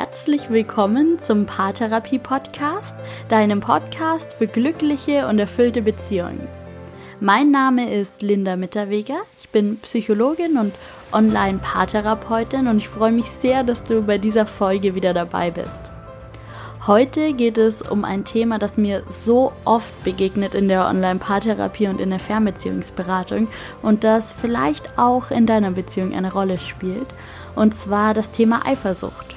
Herzlich willkommen zum Paartherapie Podcast, deinem Podcast für glückliche und erfüllte Beziehungen. Mein Name ist Linda Mitterweger. Ich bin Psychologin und Online-Paartherapeutin und ich freue mich sehr, dass du bei dieser Folge wieder dabei bist. Heute geht es um ein Thema, das mir so oft begegnet in der Online-Paartherapie und in der Fernbeziehungsberatung und das vielleicht auch in deiner Beziehung eine Rolle spielt, und zwar das Thema Eifersucht.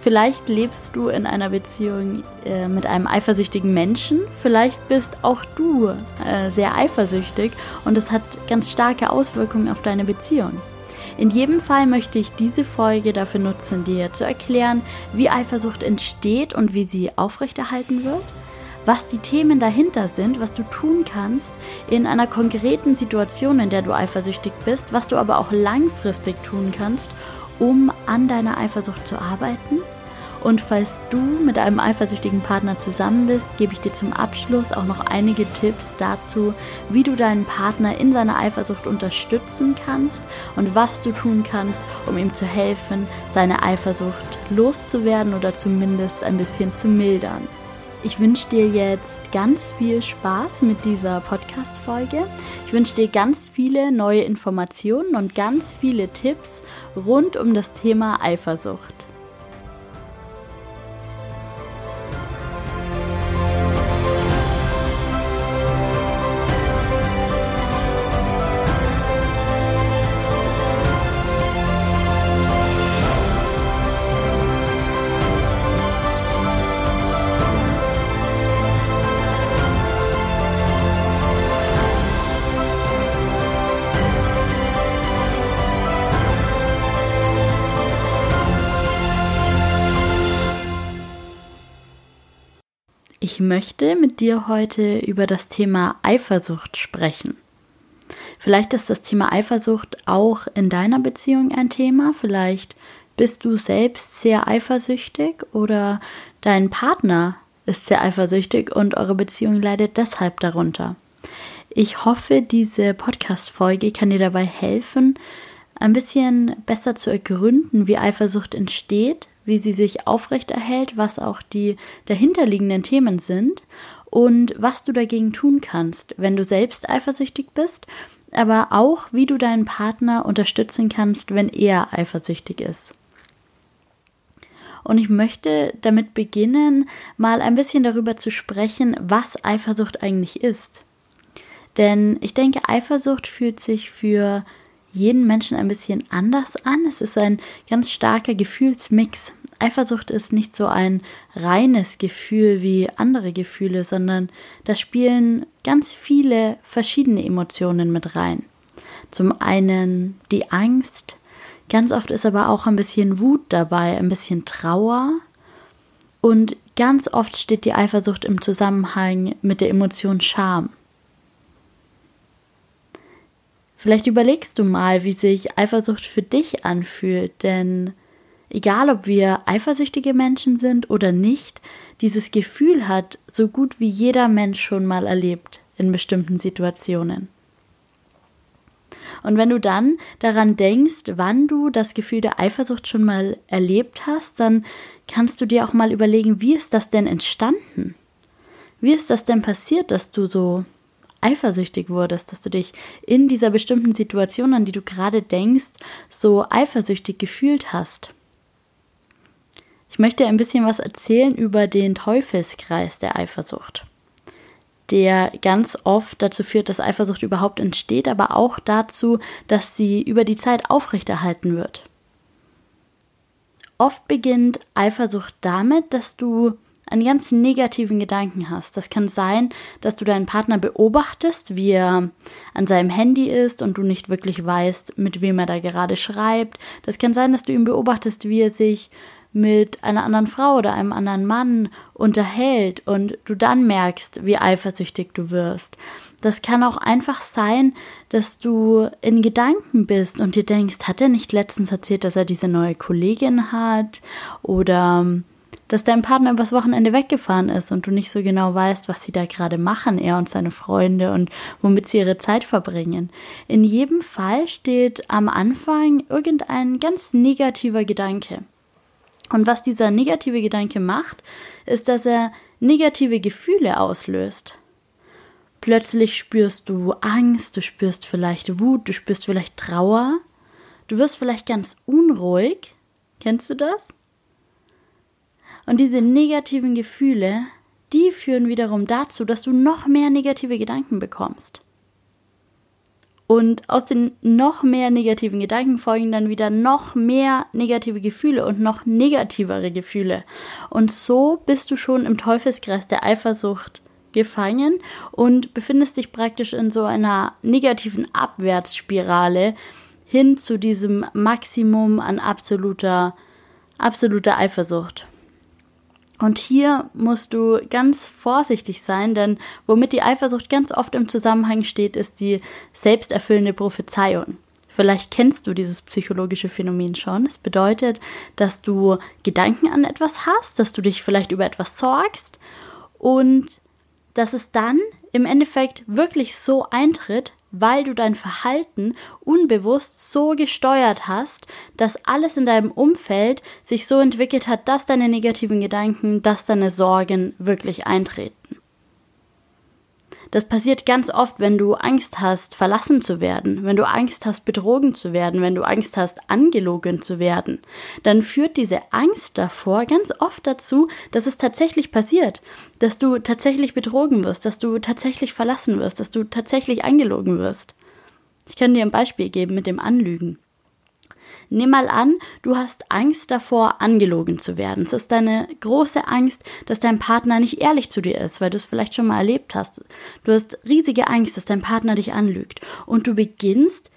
Vielleicht lebst du in einer Beziehung äh, mit einem eifersüchtigen Menschen. Vielleicht bist auch du äh, sehr eifersüchtig und es hat ganz starke Auswirkungen auf deine Beziehung. In jedem Fall möchte ich diese Folge dafür nutzen, dir zu erklären, wie Eifersucht entsteht und wie sie aufrechterhalten wird, was die Themen dahinter sind, was du tun kannst in einer konkreten Situation, in der du eifersüchtig bist, was du aber auch langfristig tun kannst, um an deiner Eifersucht zu arbeiten. Und falls du mit einem eifersüchtigen Partner zusammen bist, gebe ich dir zum Abschluss auch noch einige Tipps dazu, wie du deinen Partner in seiner Eifersucht unterstützen kannst und was du tun kannst, um ihm zu helfen, seine Eifersucht loszuwerden oder zumindest ein bisschen zu mildern. Ich wünsche dir jetzt ganz viel Spaß mit dieser Podcast-Folge. Ich wünsche dir ganz viele neue Informationen und ganz viele Tipps rund um das Thema Eifersucht. Ich möchte mit dir heute über das Thema Eifersucht sprechen. Vielleicht ist das Thema Eifersucht auch in deiner Beziehung ein Thema. Vielleicht bist du selbst sehr eifersüchtig oder dein Partner ist sehr eifersüchtig und eure Beziehung leidet deshalb darunter. Ich hoffe, diese Podcast-Folge kann dir dabei helfen, ein bisschen besser zu ergründen, wie Eifersucht entsteht, wie sie sich aufrechterhält, was auch die dahinterliegenden Themen sind und was du dagegen tun kannst, wenn du selbst eifersüchtig bist, aber auch wie du deinen Partner unterstützen kannst, wenn er eifersüchtig ist. Und ich möchte damit beginnen, mal ein bisschen darüber zu sprechen, was Eifersucht eigentlich ist. Denn ich denke, Eifersucht fühlt sich für jeden Menschen ein bisschen anders an. Es ist ein ganz starker Gefühlsmix. Eifersucht ist nicht so ein reines Gefühl wie andere Gefühle, sondern da spielen ganz viele verschiedene Emotionen mit rein. Zum einen die Angst, ganz oft ist aber auch ein bisschen Wut dabei, ein bisschen Trauer und ganz oft steht die Eifersucht im Zusammenhang mit der Emotion Scham. Vielleicht überlegst du mal, wie sich Eifersucht für dich anfühlt, denn egal ob wir eifersüchtige Menschen sind oder nicht, dieses Gefühl hat so gut wie jeder Mensch schon mal erlebt in bestimmten Situationen. Und wenn du dann daran denkst, wann du das Gefühl der Eifersucht schon mal erlebt hast, dann kannst du dir auch mal überlegen, wie ist das denn entstanden? Wie ist das denn passiert, dass du so eifersüchtig wurdest, dass du dich in dieser bestimmten Situation, an die du gerade denkst, so eifersüchtig gefühlt hast? Ich möchte ein bisschen was erzählen über den Teufelskreis der Eifersucht, der ganz oft dazu führt, dass Eifersucht überhaupt entsteht, aber auch dazu, dass sie über die Zeit aufrechterhalten wird. Oft beginnt Eifersucht damit, dass du einen ganz negativen Gedanken hast. Das kann sein, dass du deinen Partner beobachtest, wie er an seinem Handy ist und du nicht wirklich weißt, mit wem er da gerade schreibt. Das kann sein, dass du ihn beobachtest, wie er sich mit einer anderen Frau oder einem anderen Mann unterhält und du dann merkst, wie eifersüchtig du wirst. Das kann auch einfach sein, dass du in Gedanken bist und dir denkst, hat er nicht letztens erzählt, dass er diese neue Kollegin hat oder dass dein Partner übers Wochenende weggefahren ist und du nicht so genau weißt, was sie da gerade machen, er und seine Freunde und womit sie ihre Zeit verbringen. In jedem Fall steht am Anfang irgendein ganz negativer Gedanke. Und was dieser negative Gedanke macht, ist, dass er negative Gefühle auslöst. Plötzlich spürst du Angst, du spürst vielleicht Wut, du spürst vielleicht Trauer, du wirst vielleicht ganz unruhig. Kennst du das? Und diese negativen Gefühle, die führen wiederum dazu, dass du noch mehr negative Gedanken bekommst. Und aus den noch mehr negativen Gedanken folgen dann wieder noch mehr negative Gefühle und noch negativere Gefühle. Und so bist du schon im Teufelskreis der Eifersucht gefangen und befindest dich praktisch in so einer negativen Abwärtsspirale hin zu diesem Maximum an absoluter, absoluter Eifersucht. Und hier musst du ganz vorsichtig sein, denn womit die Eifersucht ganz oft im Zusammenhang steht, ist die selbsterfüllende Prophezeiung. Vielleicht kennst du dieses psychologische Phänomen schon. Es bedeutet, dass du Gedanken an etwas hast, dass du dich vielleicht über etwas sorgst und dass es dann im Endeffekt wirklich so eintritt, weil du dein Verhalten unbewusst so gesteuert hast, dass alles in deinem Umfeld sich so entwickelt hat, dass deine negativen Gedanken, dass deine Sorgen wirklich eintreten. Das passiert ganz oft, wenn du Angst hast, verlassen zu werden, wenn du Angst hast, betrogen zu werden, wenn du Angst hast, angelogen zu werden. Dann führt diese Angst davor ganz oft dazu, dass es tatsächlich passiert, dass du tatsächlich betrogen wirst, dass du tatsächlich verlassen wirst, dass du tatsächlich angelogen wirst. Ich kann dir ein Beispiel geben mit dem Anlügen. Nimm mal an, du hast Angst davor, angelogen zu werden. Es ist deine große Angst, dass dein Partner nicht ehrlich zu dir ist, weil du es vielleicht schon mal erlebt hast. Du hast riesige Angst, dass dein Partner dich anlügt. Und du beginnst,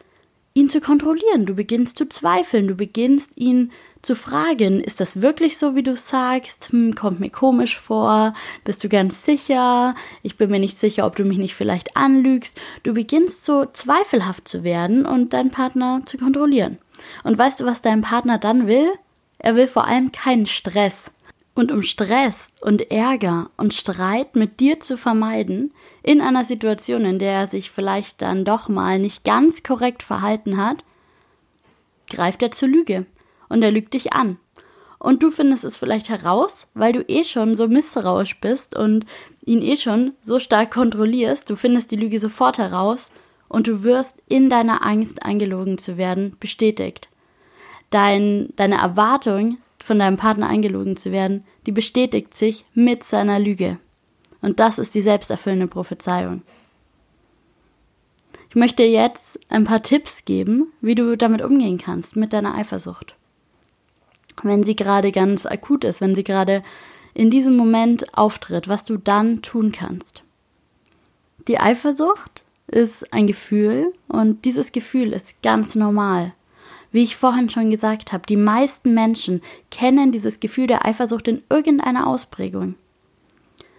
ihn zu kontrollieren. Du beginnst zu zweifeln. Du beginnst, ihn zu fragen, ist das wirklich so, wie du sagst? Hm, kommt mir komisch vor. Bist du ganz sicher? Ich bin mir nicht sicher, ob du mich nicht vielleicht anlügst. Du beginnst so zweifelhaft zu werden und deinen Partner zu kontrollieren. Und weißt du, was dein Partner dann will? Er will vor allem keinen Stress. Und um Stress und Ärger und Streit mit dir zu vermeiden, in einer Situation, in der er sich vielleicht dann doch mal nicht ganz korrekt verhalten hat, greift er zur Lüge und er lügt dich an. Und du findest es vielleicht heraus, weil du eh schon so misstrauisch bist und ihn eh schon so stark kontrollierst, du findest die Lüge sofort heraus und du wirst in deiner Angst angelogen zu werden bestätigt. Dein, deine Erwartung, von deinem Partner angelogen zu werden, die bestätigt sich mit seiner Lüge. Und das ist die selbsterfüllende Prophezeiung. Ich möchte jetzt ein paar Tipps geben, wie du damit umgehen kannst, mit deiner Eifersucht. Wenn sie gerade ganz akut ist, wenn sie gerade in diesem Moment auftritt, was du dann tun kannst. Die Eifersucht ist ein Gefühl und dieses Gefühl ist ganz normal. Wie ich vorhin schon gesagt habe, die meisten Menschen kennen dieses Gefühl der Eifersucht in irgendeiner Ausprägung.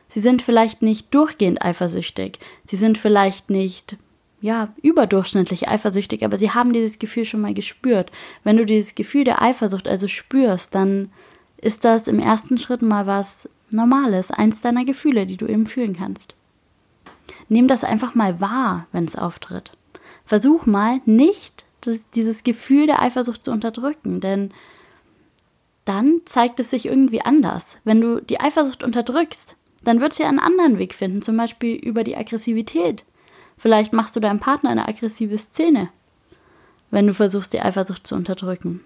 Sie sind vielleicht nicht durchgehend eifersüchtig, sie sind vielleicht nicht ja, überdurchschnittlich eifersüchtig, aber sie haben dieses Gefühl schon mal gespürt. Wenn du dieses Gefühl der Eifersucht also spürst, dann ist das im ersten Schritt mal was Normales, eins deiner Gefühle, die du eben fühlen kannst. Nimm das einfach mal wahr, wenn es auftritt. Versuch mal nicht dieses Gefühl der Eifersucht zu unterdrücken, denn dann zeigt es sich irgendwie anders. Wenn du die Eifersucht unterdrückst, dann wird sie einen anderen Weg finden, zum Beispiel über die Aggressivität. Vielleicht machst du deinem Partner eine aggressive Szene, wenn du versuchst, die Eifersucht zu unterdrücken.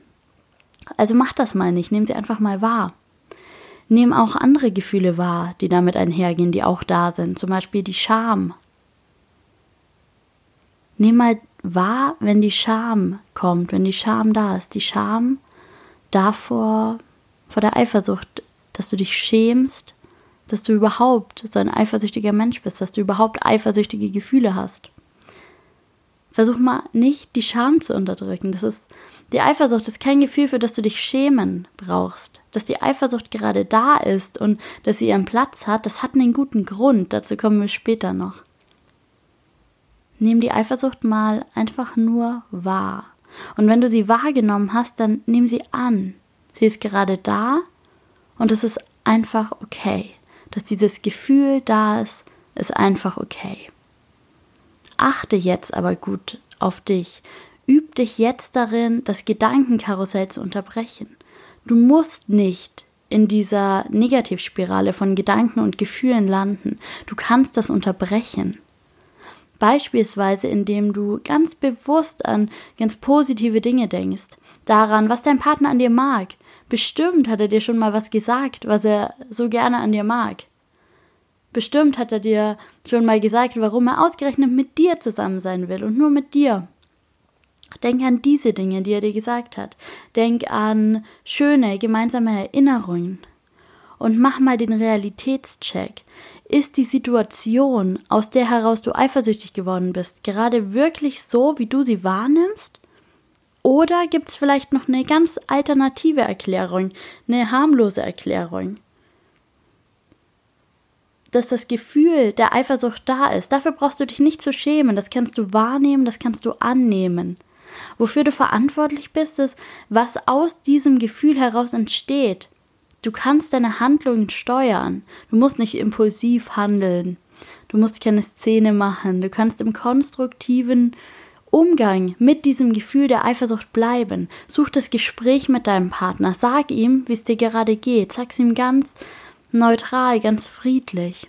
Also mach das mal nicht, nimm sie einfach mal wahr. Nimm auch andere Gefühle wahr, die damit einhergehen, die auch da sind, zum Beispiel die Scham. Nimm mal wahr, wenn die Scham kommt, wenn die Scham da ist, die Scham davor, vor der Eifersucht, dass du dich schämst, dass du überhaupt so ein eifersüchtiger Mensch bist, dass du überhaupt eifersüchtige Gefühle hast. Versuch mal nicht die Scham zu unterdrücken. Das ist die Eifersucht ist kein Gefühl, für das du dich schämen brauchst. Dass die Eifersucht gerade da ist und dass sie ihren Platz hat, das hat einen guten Grund. Dazu kommen wir später noch. Nimm die Eifersucht mal einfach nur wahr. Und wenn du sie wahrgenommen hast, dann nimm sie an. Sie ist gerade da und es ist einfach okay. Dass dieses Gefühl da ist, ist einfach okay. Achte jetzt aber gut auf dich. Üb dich jetzt darin, das Gedankenkarussell zu unterbrechen. Du musst nicht in dieser Negativspirale von Gedanken und Gefühlen landen. Du kannst das unterbrechen. Beispielsweise, indem du ganz bewusst an ganz positive Dinge denkst, daran, was dein Partner an dir mag. Bestimmt hat er dir schon mal was gesagt, was er so gerne an dir mag. Bestimmt hat er dir schon mal gesagt, warum er ausgerechnet mit dir zusammen sein will und nur mit dir. Denk an diese Dinge, die er dir gesagt hat. Denk an schöne gemeinsame Erinnerungen. Und mach mal den Realitätscheck. Ist die Situation, aus der heraus du eifersüchtig geworden bist, gerade wirklich so, wie du sie wahrnimmst? Oder gibt es vielleicht noch eine ganz alternative Erklärung, eine harmlose Erklärung? Dass das Gefühl der Eifersucht da ist, dafür brauchst du dich nicht zu schämen, das kannst du wahrnehmen, das kannst du annehmen. Wofür du verantwortlich bist, ist, was aus diesem Gefühl heraus entsteht. Du kannst deine Handlungen steuern. Du musst nicht impulsiv handeln. Du musst keine Szene machen. Du kannst im konstruktiven Umgang mit diesem Gefühl der Eifersucht bleiben. Such das Gespräch mit deinem Partner. Sag ihm, wie es dir gerade geht. Sag es ihm ganz neutral, ganz friedlich.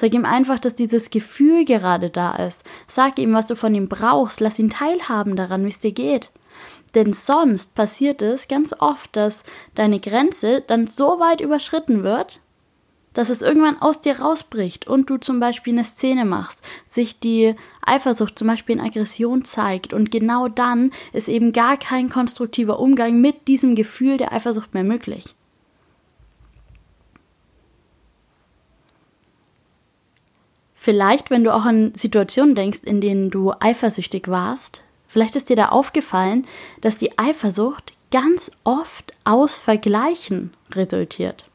Sag ihm einfach, dass dieses Gefühl gerade da ist. Sag ihm, was du von ihm brauchst. Lass ihn teilhaben daran, wie es dir geht. Denn sonst passiert es ganz oft, dass deine Grenze dann so weit überschritten wird, dass es irgendwann aus dir rausbricht und du zum Beispiel eine Szene machst, sich die Eifersucht zum Beispiel in Aggression zeigt und genau dann ist eben gar kein konstruktiver Umgang mit diesem Gefühl der Eifersucht mehr möglich. Vielleicht, wenn du auch an Situationen denkst, in denen du eifersüchtig warst, vielleicht ist dir da aufgefallen, dass die Eifersucht ganz oft aus Vergleichen resultiert.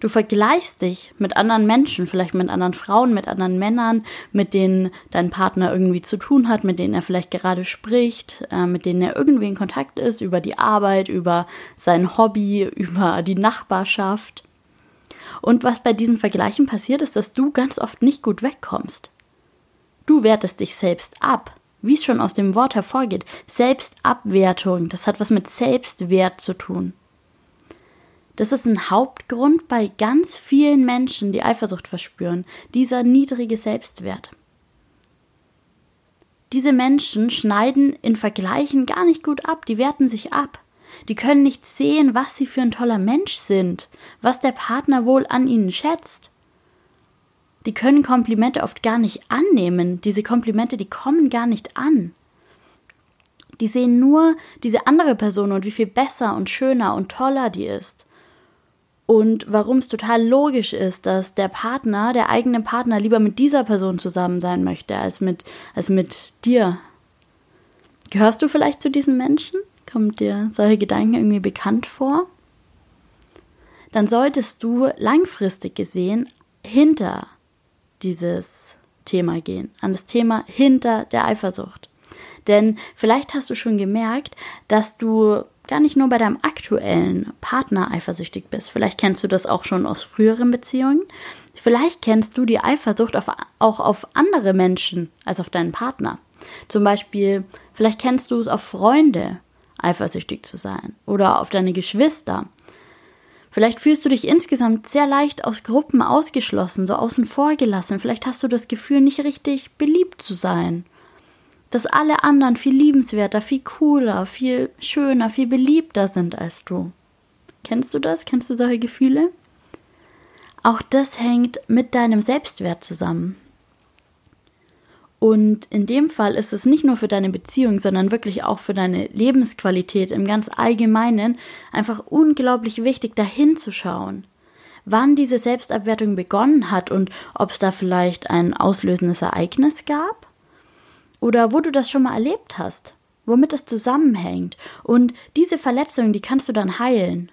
Du vergleichst dich mit anderen Menschen, vielleicht mit anderen Frauen, mit anderen Männern, mit denen dein Partner irgendwie zu tun hat, mit denen er vielleicht gerade spricht, äh, mit denen er irgendwie in Kontakt ist, über die Arbeit, über sein Hobby, über die Nachbarschaft. Und was bei diesen Vergleichen passiert, ist, dass du ganz oft nicht gut wegkommst. Du wertest dich selbst ab. Wie es schon aus dem Wort hervorgeht, Selbstabwertung, das hat was mit Selbstwert zu tun. Das ist ein Hauptgrund bei ganz vielen Menschen, die Eifersucht verspüren, dieser niedrige Selbstwert. Diese Menschen schneiden in Vergleichen gar nicht gut ab, die werten sich ab. Die können nicht sehen, was sie für ein toller Mensch sind, was der Partner wohl an ihnen schätzt. Die können Komplimente oft gar nicht annehmen. Diese Komplimente, die kommen gar nicht an. Die sehen nur diese andere Person und wie viel besser und schöner und toller die ist. Und warum es total logisch ist, dass der Partner, der eigene Partner, lieber mit dieser Person zusammen sein möchte, als mit, als mit dir. Gehörst du vielleicht zu diesen Menschen? Kommt dir solche Gedanken irgendwie bekannt vor? Dann solltest du langfristig gesehen hinter dieses Thema gehen, an das Thema hinter der Eifersucht. Denn vielleicht hast du schon gemerkt, dass du gar nicht nur bei deinem aktuellen Partner eifersüchtig bist. Vielleicht kennst du das auch schon aus früheren Beziehungen. Vielleicht kennst du die Eifersucht auf, auch auf andere Menschen als auf deinen Partner. Zum Beispiel, vielleicht kennst du es auf Freunde eifersüchtig zu sein oder auf deine Geschwister. Vielleicht fühlst du dich insgesamt sehr leicht aus Gruppen ausgeschlossen, so außen vor gelassen. Vielleicht hast du das Gefühl, nicht richtig beliebt zu sein. Dass alle anderen viel liebenswerter, viel cooler, viel schöner, viel beliebter sind als du. Kennst du das? Kennst du solche Gefühle? Auch das hängt mit deinem Selbstwert zusammen. Und in dem Fall ist es nicht nur für deine Beziehung, sondern wirklich auch für deine Lebensqualität im ganz Allgemeinen einfach unglaublich wichtig, dahin zu schauen, wann diese Selbstabwertung begonnen hat und ob es da vielleicht ein auslösendes Ereignis gab oder wo du das schon mal erlebt hast, womit das zusammenhängt. Und diese Verletzung, die kannst du dann heilen.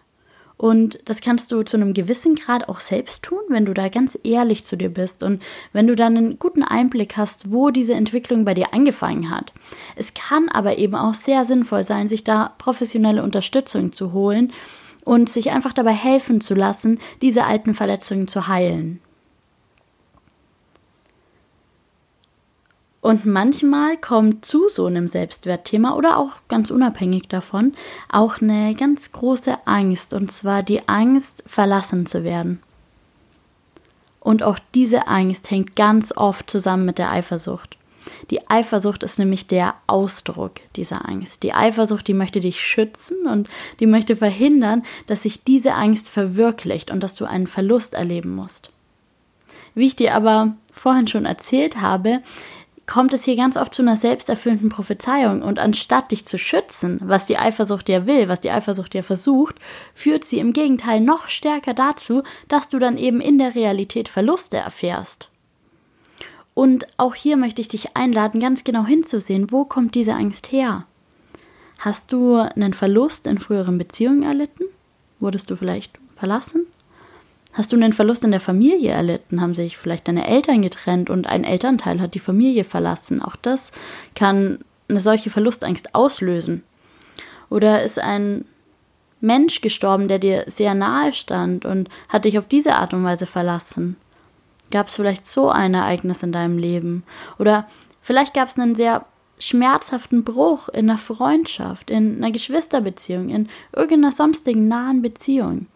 Und das kannst du zu einem gewissen Grad auch selbst tun, wenn du da ganz ehrlich zu dir bist und wenn du dann einen guten Einblick hast, wo diese Entwicklung bei dir angefangen hat. Es kann aber eben auch sehr sinnvoll sein, sich da professionelle Unterstützung zu holen und sich einfach dabei helfen zu lassen, diese alten Verletzungen zu heilen. Und manchmal kommt zu so einem Selbstwertthema oder auch ganz unabhängig davon auch eine ganz große Angst, und zwar die Angst, verlassen zu werden. Und auch diese Angst hängt ganz oft zusammen mit der Eifersucht. Die Eifersucht ist nämlich der Ausdruck dieser Angst. Die Eifersucht, die möchte dich schützen und die möchte verhindern, dass sich diese Angst verwirklicht und dass du einen Verlust erleben musst. Wie ich dir aber vorhin schon erzählt habe, kommt es hier ganz oft zu einer selbsterfüllenden Prophezeiung und anstatt dich zu schützen, was die Eifersucht dir will, was die Eifersucht dir versucht, führt sie im Gegenteil noch stärker dazu, dass du dann eben in der Realität Verluste erfährst. Und auch hier möchte ich dich einladen, ganz genau hinzusehen, wo kommt diese Angst her? Hast du einen Verlust in früheren Beziehungen erlitten? Wurdest du vielleicht verlassen? Hast du einen Verlust in der Familie erlitten? Haben sich vielleicht deine Eltern getrennt und ein Elternteil hat die Familie verlassen? Auch das kann eine solche Verlustangst auslösen. Oder ist ein Mensch gestorben, der dir sehr nahe stand und hat dich auf diese Art und Weise verlassen? Gab es vielleicht so ein Ereignis in deinem Leben? Oder vielleicht gab es einen sehr schmerzhaften Bruch in einer Freundschaft, in einer Geschwisterbeziehung, in irgendeiner sonstigen nahen Beziehung.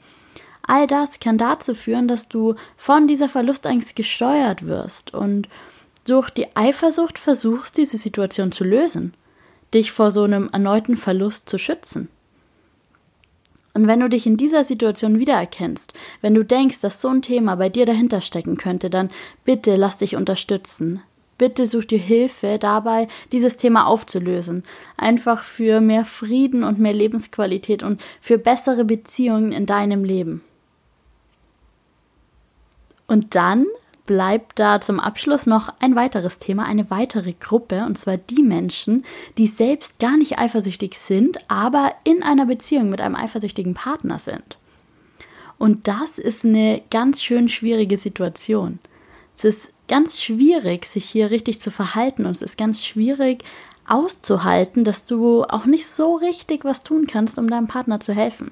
All das kann dazu führen, dass du von dieser Verlustangst gesteuert wirst und durch die Eifersucht versuchst, diese Situation zu lösen, dich vor so einem erneuten Verlust zu schützen. Und wenn du dich in dieser Situation wiedererkennst, wenn du denkst, dass so ein Thema bei dir dahinter stecken könnte, dann bitte lass dich unterstützen. Bitte such dir Hilfe dabei, dieses Thema aufzulösen. Einfach für mehr Frieden und mehr Lebensqualität und für bessere Beziehungen in deinem Leben. Und dann bleibt da zum Abschluss noch ein weiteres Thema, eine weitere Gruppe, und zwar die Menschen, die selbst gar nicht eifersüchtig sind, aber in einer Beziehung mit einem eifersüchtigen Partner sind. Und das ist eine ganz schön schwierige Situation. Es ist ganz schwierig, sich hier richtig zu verhalten und es ist ganz schwierig auszuhalten, dass du auch nicht so richtig was tun kannst, um deinem Partner zu helfen.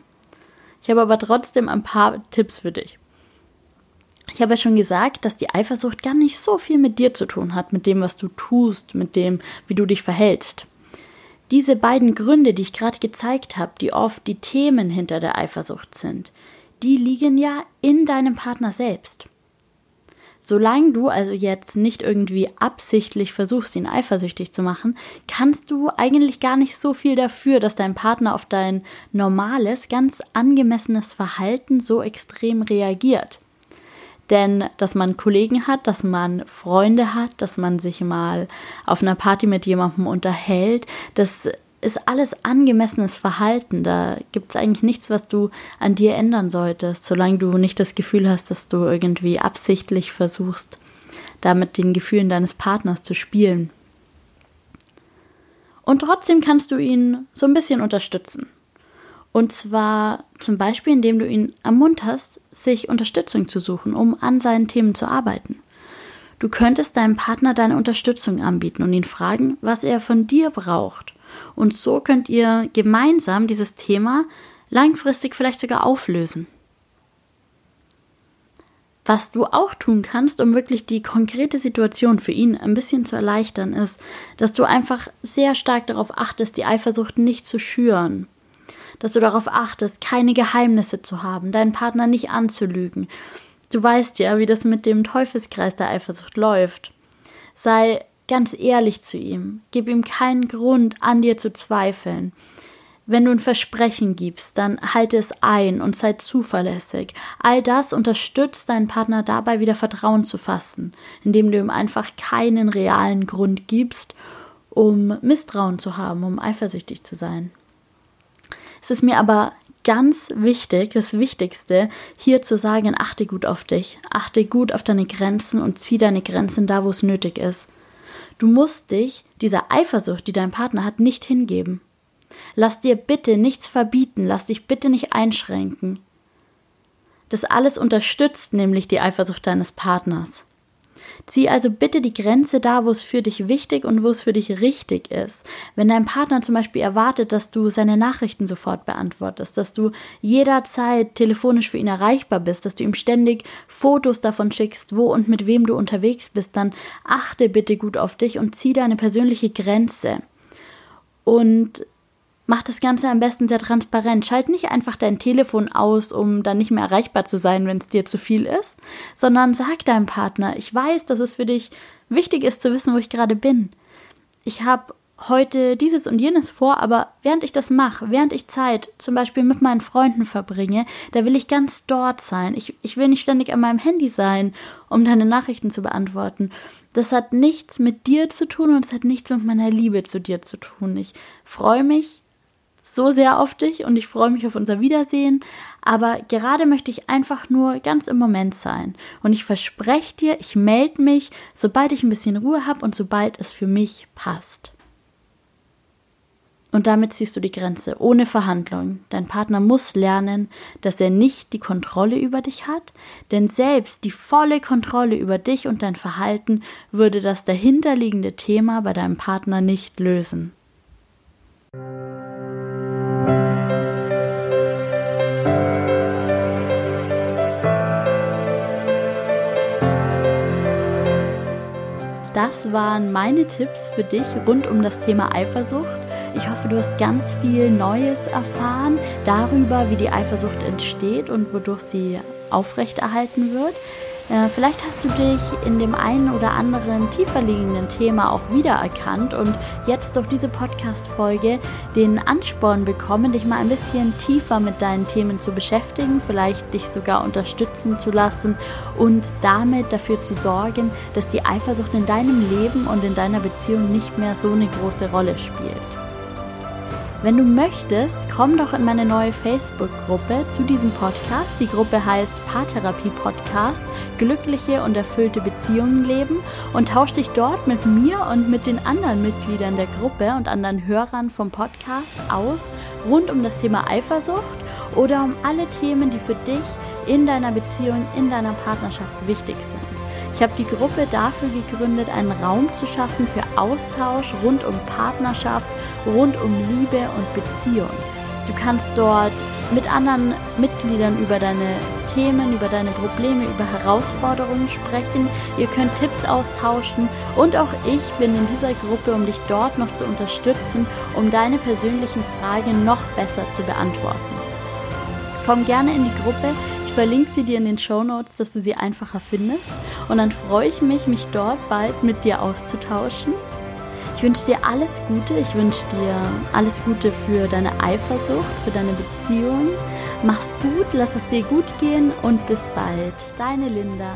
Ich habe aber trotzdem ein paar Tipps für dich. Ich habe ja schon gesagt, dass die Eifersucht gar nicht so viel mit dir zu tun hat, mit dem, was du tust, mit dem, wie du dich verhältst. Diese beiden Gründe, die ich gerade gezeigt habe, die oft die Themen hinter der Eifersucht sind, die liegen ja in deinem Partner selbst. Solange du also jetzt nicht irgendwie absichtlich versuchst, ihn eifersüchtig zu machen, kannst du eigentlich gar nicht so viel dafür, dass dein Partner auf dein normales, ganz angemessenes Verhalten so extrem reagiert. Denn dass man Kollegen hat, dass man Freunde hat, dass man sich mal auf einer Party mit jemandem unterhält, das ist alles angemessenes Verhalten. Da gibt es eigentlich nichts, was du an dir ändern solltest, solange du nicht das Gefühl hast, dass du irgendwie absichtlich versuchst, damit den Gefühlen deines Partners zu spielen. Und trotzdem kannst du ihn so ein bisschen unterstützen. Und zwar zum Beispiel, indem du ihn ermunterst, sich Unterstützung zu suchen, um an seinen Themen zu arbeiten. Du könntest deinem Partner deine Unterstützung anbieten und ihn fragen, was er von dir braucht. Und so könnt ihr gemeinsam dieses Thema langfristig vielleicht sogar auflösen. Was du auch tun kannst, um wirklich die konkrete Situation für ihn ein bisschen zu erleichtern, ist, dass du einfach sehr stark darauf achtest, die Eifersucht nicht zu schüren dass du darauf achtest, keine Geheimnisse zu haben, deinen Partner nicht anzulügen. Du weißt ja, wie das mit dem Teufelskreis der Eifersucht läuft. Sei ganz ehrlich zu ihm, gib ihm keinen Grund, an dir zu zweifeln. Wenn du ein Versprechen gibst, dann halte es ein und sei zuverlässig. All das unterstützt deinen Partner dabei, wieder Vertrauen zu fassen, indem du ihm einfach keinen realen Grund gibst, um Misstrauen zu haben, um eifersüchtig zu sein. Es ist mir aber ganz wichtig, das Wichtigste, hier zu sagen, achte gut auf dich, achte gut auf deine Grenzen und zieh deine Grenzen da, wo es nötig ist. Du musst dich dieser Eifersucht, die dein Partner hat, nicht hingeben. Lass dir bitte nichts verbieten, lass dich bitte nicht einschränken. Das alles unterstützt nämlich die Eifersucht deines Partners. Zieh also bitte die Grenze da, wo es für dich wichtig und wo es für dich richtig ist. Wenn dein Partner zum Beispiel erwartet, dass du seine Nachrichten sofort beantwortest, dass du jederzeit telefonisch für ihn erreichbar bist, dass du ihm ständig Fotos davon schickst, wo und mit wem du unterwegs bist, dann achte bitte gut auf dich und zieh deine persönliche Grenze. Und Mach das Ganze am besten sehr transparent. Schalt nicht einfach dein Telefon aus, um dann nicht mehr erreichbar zu sein, wenn es dir zu viel ist, sondern sag deinem Partner, ich weiß, dass es für dich wichtig ist zu wissen, wo ich gerade bin. Ich habe heute dieses und jenes vor, aber während ich das mache, während ich Zeit zum Beispiel mit meinen Freunden verbringe, da will ich ganz dort sein. Ich, ich will nicht ständig an meinem Handy sein, um deine Nachrichten zu beantworten. Das hat nichts mit dir zu tun und es hat nichts mit meiner Liebe zu dir zu tun. Ich freue mich so sehr auf dich und ich freue mich auf unser Wiedersehen. Aber gerade möchte ich einfach nur ganz im Moment sein. Und ich verspreche dir, ich melde mich, sobald ich ein bisschen Ruhe habe und sobald es für mich passt. Und damit ziehst du die Grenze, ohne Verhandlung. Dein Partner muss lernen, dass er nicht die Kontrolle über dich hat, denn selbst die volle Kontrolle über dich und dein Verhalten würde das dahinterliegende Thema bei deinem Partner nicht lösen. Das waren meine Tipps für dich rund um das Thema Eifersucht. Ich hoffe, du hast ganz viel Neues erfahren darüber, wie die Eifersucht entsteht und wodurch sie aufrechterhalten wird. Äh, vielleicht hast du dich in dem einen oder anderen tiefer liegenden Thema auch wiedererkannt und jetzt durch diese Podcast-Folge den Ansporn bekommen, dich mal ein bisschen tiefer mit deinen Themen zu beschäftigen, vielleicht dich sogar unterstützen zu lassen und damit dafür zu sorgen, dass die Eifersucht in deinem Leben und in deiner Beziehung nicht mehr so eine große Rolle spielt. Wenn du möchtest, komm doch in meine neue Facebook-Gruppe zu diesem Podcast. Die Gruppe heißt Paartherapie Podcast, glückliche und erfüllte Beziehungen leben und tausch dich dort mit mir und mit den anderen Mitgliedern der Gruppe und anderen Hörern vom Podcast aus rund um das Thema Eifersucht oder um alle Themen, die für dich in deiner Beziehung, in deiner Partnerschaft wichtig sind. Ich habe die Gruppe dafür gegründet, einen Raum zu schaffen für Austausch rund um Partnerschaft, rund um Liebe und Beziehung. Du kannst dort mit anderen Mitgliedern über deine Themen, über deine Probleme, über Herausforderungen sprechen. Ihr könnt Tipps austauschen und auch ich bin in dieser Gruppe, um dich dort noch zu unterstützen, um deine persönlichen Fragen noch besser zu beantworten. Komm gerne in die Gruppe. Ich verlinke sie dir in den Show Notes, dass du sie einfacher findest. Und dann freue ich mich, mich dort bald mit dir auszutauschen. Ich wünsche dir alles Gute. Ich wünsche dir alles Gute für deine Eifersucht, für deine Beziehung. Mach's gut, lass es dir gut gehen und bis bald. Deine Linda.